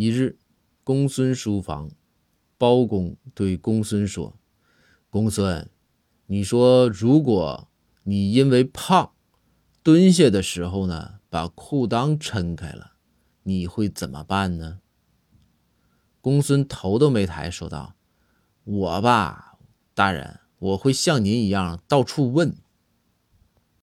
一日公孙书房包公对公孙说公孙你说如果你因为胖蹲下的时候呢把裤裆撑开了你会怎么办呢？公孙头都没抬说道我吧大人我会像您一样到处问